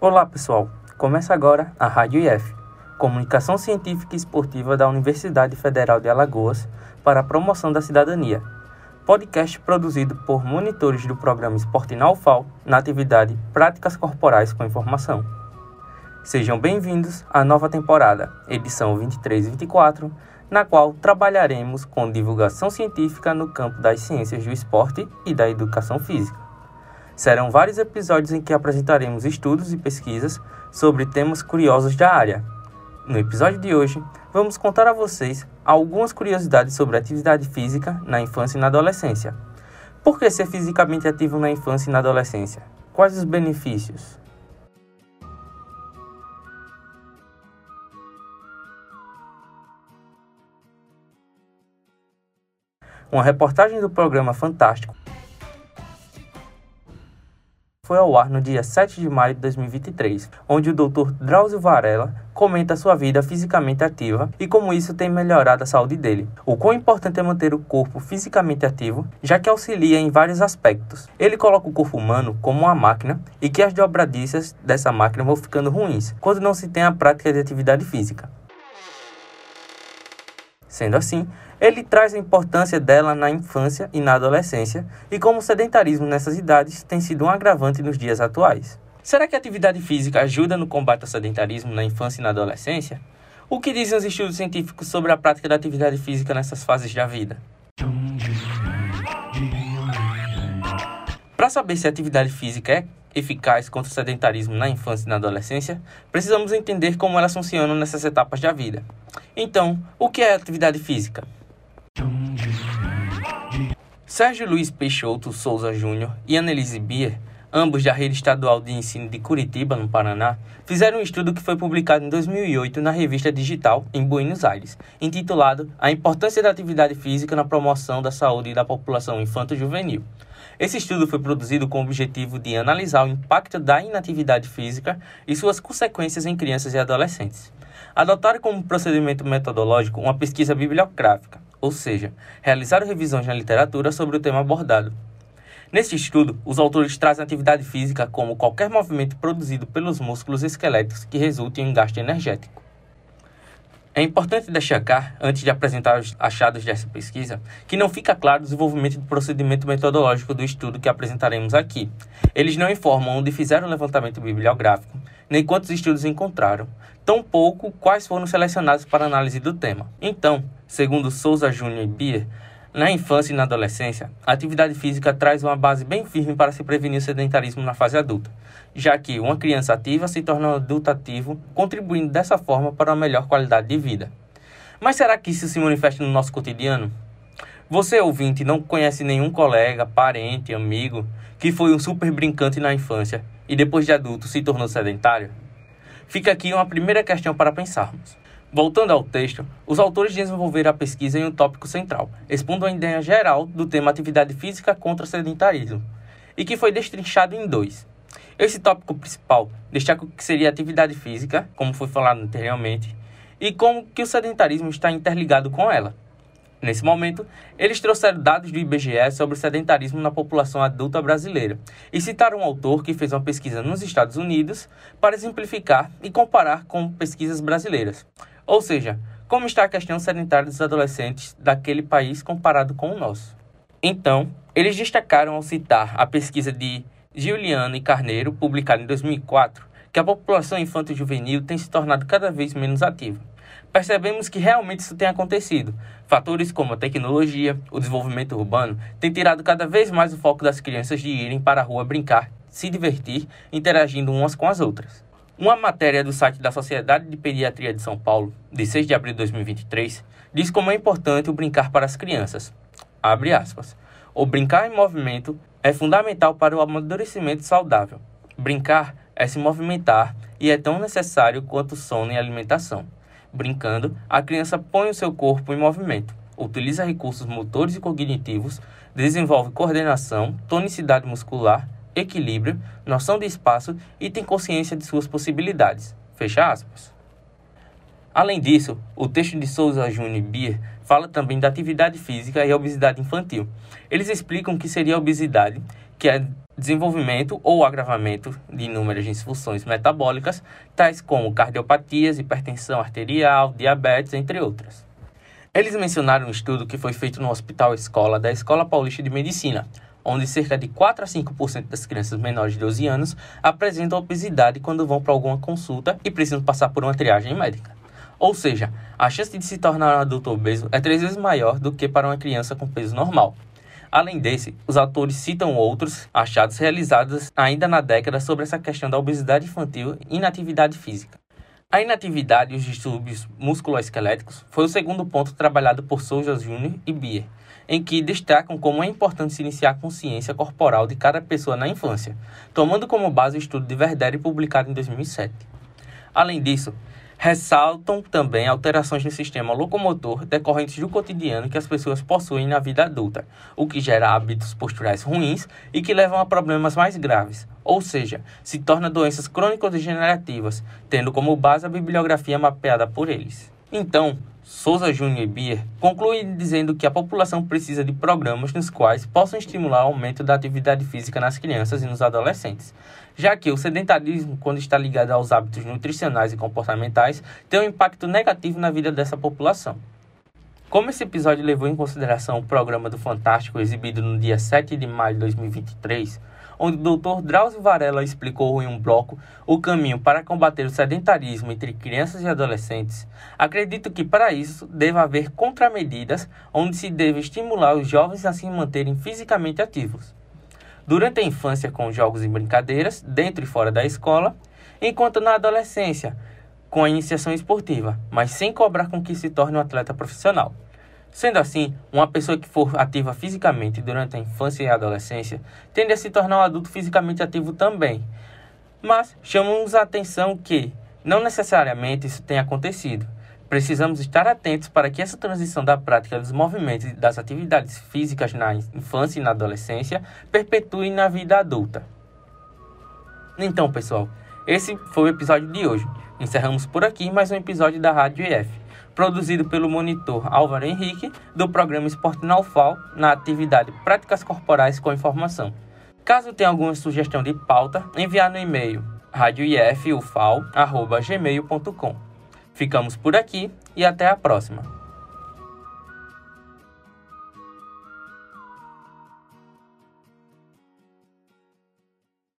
Olá pessoal, começa agora a Rádio IF, Comunicação Científica e Esportiva da Universidade Federal de Alagoas para a promoção da cidadania. Podcast produzido por monitores do programa Esporte na UFAL na atividade Práticas Corporais com Informação. Sejam bem-vindos à nova temporada, edição 23 e 24, na qual trabalharemos com divulgação científica no campo das ciências do esporte e da educação física. Serão vários episódios em que apresentaremos estudos e pesquisas sobre temas curiosos da área. No episódio de hoje, vamos contar a vocês algumas curiosidades sobre atividade física na infância e na adolescência. Por que ser fisicamente ativo na infância e na adolescência? Quais os benefícios? Uma reportagem do programa Fantástico foi ao ar no dia 7 de maio de 2023, onde o Dr. Drauzio Varela comenta sua vida fisicamente ativa e como isso tem melhorado a saúde dele. O quão importante é manter o corpo fisicamente ativo, já que auxilia em vários aspectos. Ele coloca o corpo humano como uma máquina e que as dobradiças dessa máquina vão ficando ruins quando não se tem a prática de atividade física. Sendo assim, ele traz a importância dela na infância e na adolescência e como o sedentarismo nessas idades tem sido um agravante nos dias atuais. Será que a atividade física ajuda no combate ao sedentarismo na infância e na adolescência? O que dizem os estudos científicos sobre a prática da atividade física nessas fases da vida? Para saber se a atividade física é eficaz contra o sedentarismo na infância e na adolescência, precisamos entender como elas funcionam nessas etapas da vida. Então, o que é atividade física? Sérgio Luiz Peixoto Souza Júnior e Annelise Bier, ambos da Rede Estadual de Ensino de Curitiba, no Paraná, fizeram um estudo que foi publicado em 2008 na revista Digital, em Buenos Aires, intitulado A Importância da Atividade Física na Promoção da Saúde da População Infanto-Juvenil. Esse estudo foi produzido com o objetivo de analisar o impacto da inatividade física e suas consequências em crianças e adolescentes. Adotaram como procedimento metodológico uma pesquisa bibliográfica, ou seja, realizaram revisões na literatura sobre o tema abordado. Neste estudo, os autores trazem a atividade física como qualquer movimento produzido pelos músculos esqueléticos que resulte em um gasto energético. É importante destacar, antes de apresentar os achados dessa pesquisa, que não fica claro o desenvolvimento do procedimento metodológico do estudo que apresentaremos aqui. Eles não informam onde fizeram o levantamento bibliográfico, nem quantos estudos encontraram, tampouco quais foram selecionados para análise do tema. Então, segundo Souza Júnior e Bier, na infância e na adolescência, a atividade física traz uma base bem firme para se prevenir o sedentarismo na fase adulta, já que uma criança ativa se torna um adulto ativo, contribuindo dessa forma para uma melhor qualidade de vida. Mas será que isso se manifesta no nosso cotidiano? Você, ouvinte, não conhece nenhum colega, parente, amigo que foi um super brincante na infância e depois de adulto se tornou sedentário? Fica aqui uma primeira questão para pensarmos. Voltando ao texto, os autores desenvolveram a pesquisa em um tópico central, expondo a ideia geral do tema atividade física contra sedentarismo, e que foi destrinchado em dois. Esse tópico principal destaca o que seria atividade física, como foi falado anteriormente, e como que o sedentarismo está interligado com ela. Nesse momento, eles trouxeram dados do IBGE sobre o sedentarismo na população adulta brasileira e citaram um autor que fez uma pesquisa nos Estados Unidos para exemplificar e comparar com pesquisas brasileiras. Ou seja, como está a questão sedentária dos adolescentes daquele país comparado com o nosso. Então, eles destacaram ao citar a pesquisa de Giuliano e Carneiro, publicada em 2004, que a população infanto-juvenil tem se tornado cada vez menos ativa percebemos que realmente isso tem acontecido. Fatores como a tecnologia, o desenvolvimento urbano, têm tirado cada vez mais o foco das crianças de irem para a rua brincar, se divertir, interagindo umas com as outras. Uma matéria do site da Sociedade de Pediatria de São Paulo, de 6 de abril de 2023, diz como é importante o brincar para as crianças. Abre aspas. O brincar em movimento é fundamental para o amadurecimento saudável. Brincar é se movimentar e é tão necessário quanto sono e alimentação. Brincando, a criança põe o seu corpo em movimento, utiliza recursos motores e cognitivos, desenvolve coordenação, tonicidade muscular, equilíbrio, noção de espaço e tem consciência de suas possibilidades. Fecha aspas. Além disso, o texto de Souza Júnior Bier fala também da atividade física e obesidade infantil. Eles explicam que seria a obesidade, que é desenvolvimento ou agravamento de inúmeras disfunções metabólicas, tais como cardiopatias, hipertensão arterial, diabetes, entre outras. Eles mencionaram um estudo que foi feito no Hospital Escola da Escola Paulista de Medicina, onde cerca de 4 a 5% das crianças menores de 12 anos apresentam obesidade quando vão para alguma consulta e precisam passar por uma triagem médica. Ou seja, a chance de se tornar um adulto obeso é três vezes maior do que para uma criança com peso normal. Além desse, os autores citam outros achados realizados ainda na década sobre essa questão da obesidade infantil e inatividade física. A inatividade e os distúrbios musculoesqueléticos foi o segundo ponto trabalhado por Souza Jr. e Bier, em que destacam como é importante se iniciar a consciência corporal de cada pessoa na infância, tomando como base o estudo de Verdere publicado em 2007. Além disso, ressaltam também alterações no sistema locomotor decorrentes do cotidiano que as pessoas possuem na vida adulta, o que gera hábitos posturais ruins e que levam a problemas mais graves, ou seja, se torna doenças crônico-degenerativas, tendo como base a bibliografia mapeada por eles. Então, Souza Júnior e Bier concluem dizendo que a população precisa de programas nos quais possam estimular o aumento da atividade física nas crianças e nos adolescentes, já que o sedentarismo, quando está ligado aos hábitos nutricionais e comportamentais, tem um impacto negativo na vida dessa população. Como esse episódio levou em consideração o programa do Fantástico exibido no dia 7 de maio de 2023, onde o Dr. Drauzio Varela explicou em um bloco o caminho para combater o sedentarismo entre crianças e adolescentes, acredito que para isso deva haver contramedidas onde se deve estimular os jovens a se manterem fisicamente ativos. Durante a infância, com jogos e brincadeiras, dentro e fora da escola, enquanto na adolescência, com a iniciação esportiva, mas sem cobrar com que se torne um atleta profissional. Sendo assim, uma pessoa que for ativa fisicamente durante a infância e a adolescência tende a se tornar um adulto fisicamente ativo também. Mas chamamos a atenção que não necessariamente isso tenha acontecido. Precisamos estar atentos para que essa transição da prática dos movimentos e das atividades físicas na infância e na adolescência perpetue na vida adulta. Então, pessoal, esse foi o episódio de hoje. Encerramos por aqui mais um episódio da Rádio EF produzido pelo monitor Álvaro Henrique, do programa Esporte na UFAL, na atividade Práticas Corporais com Informação. Caso tenha alguma sugestão de pauta, enviar no e-mail radioifufal.gmail.com. Ficamos por aqui e até a próxima.